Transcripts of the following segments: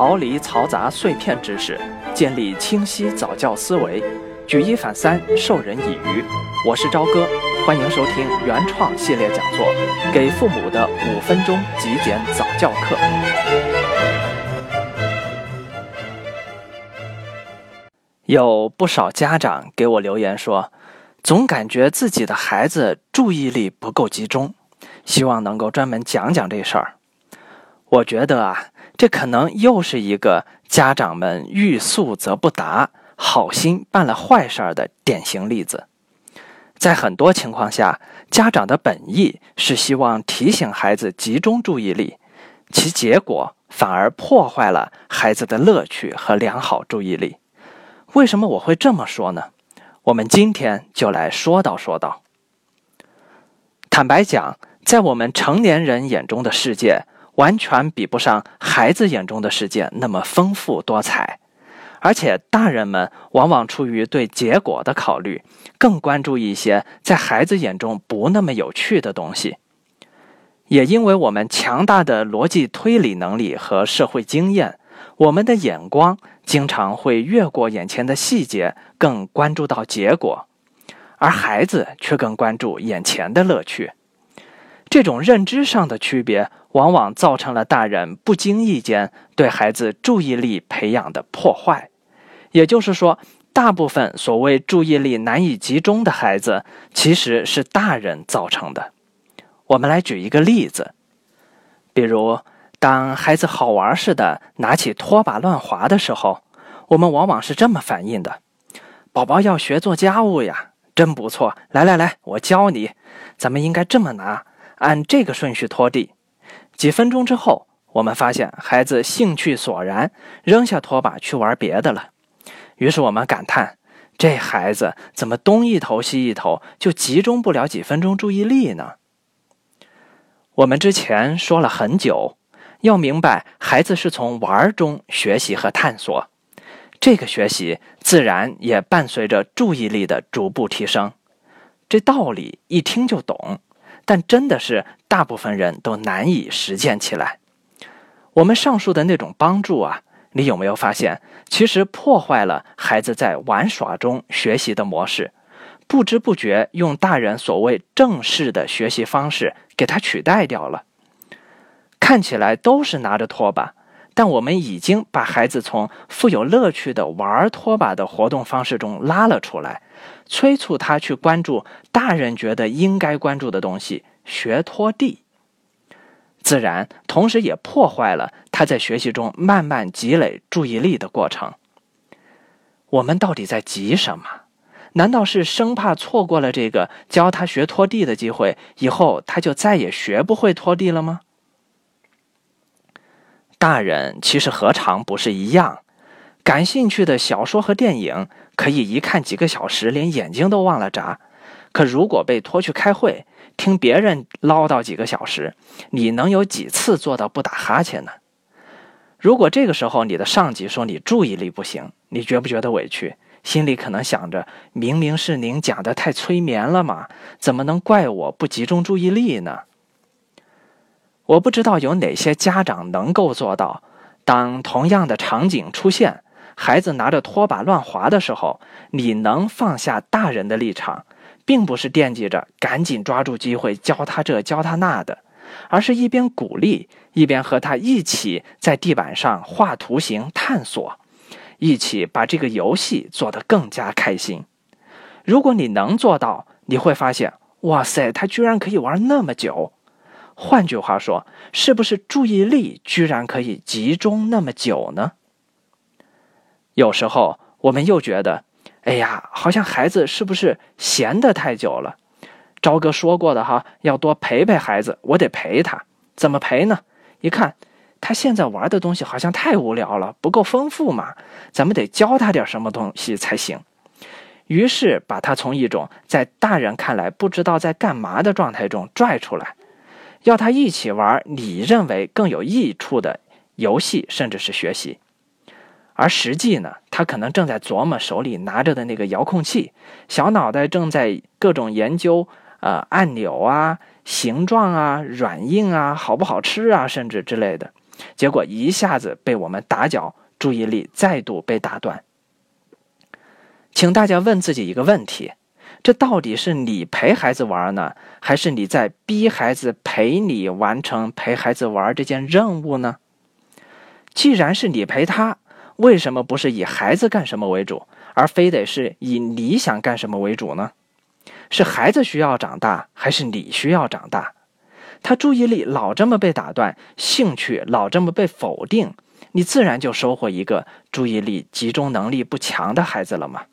逃离嘈杂碎片知识，建立清晰早教思维，举一反三，授人以渔。我是朝哥，欢迎收听原创系列讲座《给父母的五分钟极简早教课》。有不少家长给我留言说，总感觉自己的孩子注意力不够集中，希望能够专门讲讲这事儿。我觉得啊，这可能又是一个家长们欲速则不达、好心办了坏事儿的典型例子。在很多情况下，家长的本意是希望提醒孩子集中注意力，其结果反而破坏了孩子的乐趣和良好注意力。为什么我会这么说呢？我们今天就来说道说道。坦白讲，在我们成年人眼中的世界。完全比不上孩子眼中的世界那么丰富多彩，而且大人们往往出于对结果的考虑，更关注一些在孩子眼中不那么有趣的东西。也因为我们强大的逻辑推理能力和社会经验，我们的眼光经常会越过眼前的细节，更关注到结果，而孩子却更关注眼前的乐趣。这种认知上的区别。往往造成了大人不经意间对孩子注意力培养的破坏，也就是说，大部分所谓注意力难以集中的孩子，其实是大人造成的。我们来举一个例子，比如当孩子好玩似的拿起拖把乱划的时候，我们往往是这么反应的：“宝宝要学做家务呀，真不错！来来来，我教你，咱们应该这么拿，按这个顺序拖地。”几分钟之后，我们发现孩子兴趣索然，扔下拖把去玩别的了。于是我们感叹：这孩子怎么东一头西一头，就集中不了几分钟注意力呢？我们之前说了很久，要明白孩子是从玩中学习和探索，这个学习自然也伴随着注意力的逐步提升。这道理一听就懂。但真的是大部分人都难以实践起来。我们上述的那种帮助啊，你有没有发现，其实破坏了孩子在玩耍中学习的模式，不知不觉用大人所谓正式的学习方式给他取代掉了。看起来都是拿着拖把，但我们已经把孩子从富有乐趣的玩拖把的活动方式中拉了出来。催促他去关注大人觉得应该关注的东西，学拖地，自然同时也破坏了他在学习中慢慢积累注意力的过程。我们到底在急什么？难道是生怕错过了这个教他学拖地的机会，以后他就再也学不会拖地了吗？大人其实何尝不是一样？感兴趣的小说和电影。可以一看几个小时，连眼睛都忘了眨。可如果被拖去开会，听别人唠叨几个小时，你能有几次做到不打哈欠呢？如果这个时候你的上级说你注意力不行，你觉不觉得委屈？心里可能想着，明明是您讲的太催眠了嘛，怎么能怪我不集中注意力呢？我不知道有哪些家长能够做到，当同样的场景出现。孩子拿着拖把乱划的时候，你能放下大人的立场，并不是惦记着赶紧抓住机会教他这教他那的，而是一边鼓励，一边和他一起在地板上画图形探索，一起把这个游戏做得更加开心。如果你能做到，你会发现，哇塞，他居然可以玩那么久。换句话说，是不是注意力居然可以集中那么久呢？有时候我们又觉得，哎呀，好像孩子是不是闲得太久了？朝哥说过的哈，要多陪陪孩子，我得陪他。怎么陪呢？一看他现在玩的东西好像太无聊了，不够丰富嘛，咱们得教他点什么东西才行。于是把他从一种在大人看来不知道在干嘛的状态中拽出来，要他一起玩你认为更有益处的游戏，甚至是学习。而实际呢，他可能正在琢磨手里拿着的那个遥控器，小脑袋正在各种研究，呃，按钮啊、形状啊、软硬啊、好不好吃啊，甚至之类的。结果一下子被我们打搅，注意力再度被打断。请大家问自己一个问题：这到底是你陪孩子玩呢，还是你在逼孩子陪你完成陪孩子玩这件任务呢？既然是你陪他，为什么不是以孩子干什么为主，而非得是以你想干什么为主呢？是孩子需要长大，还是你需要长大？他注意力老这么被打断，兴趣老这么被否定，你自然就收获一个注意力集中能力不强的孩子了吗？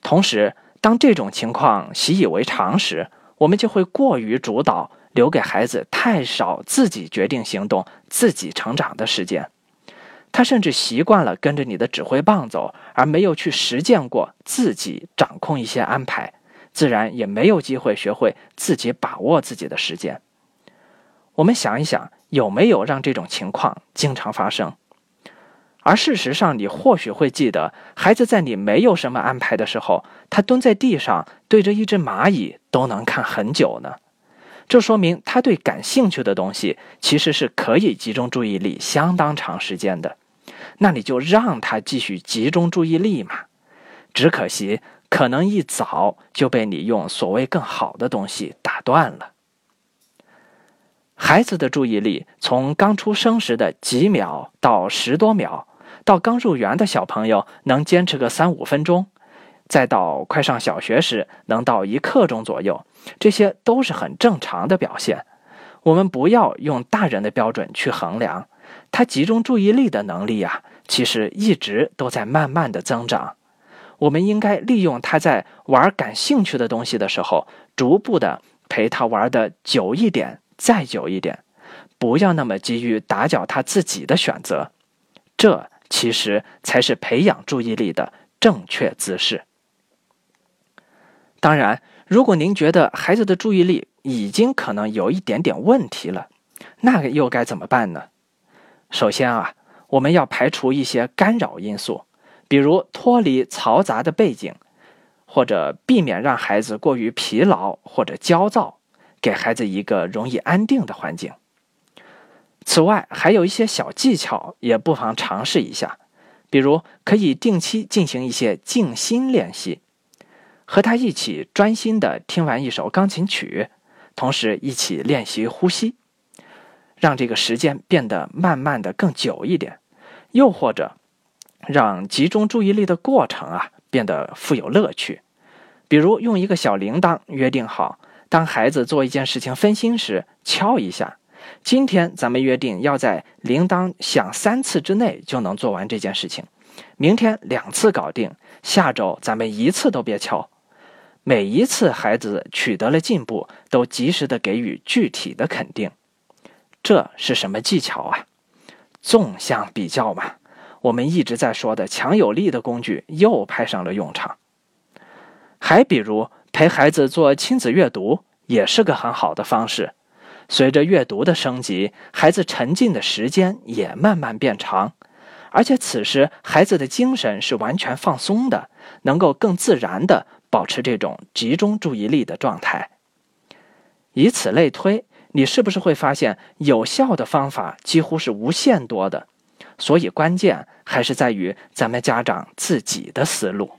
同时，当这种情况习以为常时，我们就会过于主导，留给孩子太少自己决定行动、自己成长的时间。他甚至习惯了跟着你的指挥棒走，而没有去实践过自己掌控一些安排，自然也没有机会学会自己把握自己的时间。我们想一想，有没有让这种情况经常发生？而事实上，你或许会记得，孩子在你没有什么安排的时候，他蹲在地上对着一只蚂蚁都能看很久呢。这说明他对感兴趣的东西其实是可以集中注意力相当长时间的。那你就让他继续集中注意力嘛。只可惜，可能一早就被你用所谓更好的东西打断了。孩子的注意力从刚出生时的几秒到十多秒。到刚入园的小朋友能坚持个三五分钟，再到快上小学时能到一刻钟左右，这些都是很正常的表现。我们不要用大人的标准去衡量他集中注意力的能力呀，其实一直都在慢慢的增长。我们应该利用他在玩感兴趣的东西的时候，逐步的陪他玩的久一点，再久一点，不要那么急于打搅他自己的选择。这。其实才是培养注意力的正确姿势。当然，如果您觉得孩子的注意力已经可能有一点点问题了，那又该怎么办呢？首先啊，我们要排除一些干扰因素，比如脱离嘈杂的背景，或者避免让孩子过于疲劳或者焦躁，给孩子一个容易安定的环境。此外，还有一些小技巧，也不妨尝试一下。比如，可以定期进行一些静心练习，和他一起专心的听完一首钢琴曲，同时一起练习呼吸，让这个时间变得慢慢的更久一点。又或者，让集中注意力的过程啊变得富有乐趣。比如，用一个小铃铛约定好，当孩子做一件事情分心时，敲一下。今天咱们约定要在铃铛响三次之内就能做完这件事情，明天两次搞定，下周咱们一次都别敲。每一次孩子取得了进步，都及时的给予具体的肯定。这是什么技巧啊？纵向比较嘛。我们一直在说的强有力的工具又派上了用场。还比如陪孩子做亲子阅读，也是个很好的方式。随着阅读的升级，孩子沉浸的时间也慢慢变长，而且此时孩子的精神是完全放松的，能够更自然的保持这种集中注意力的状态。以此类推，你是不是会发现有效的方法几乎是无限多的？所以关键还是在于咱们家长自己的思路。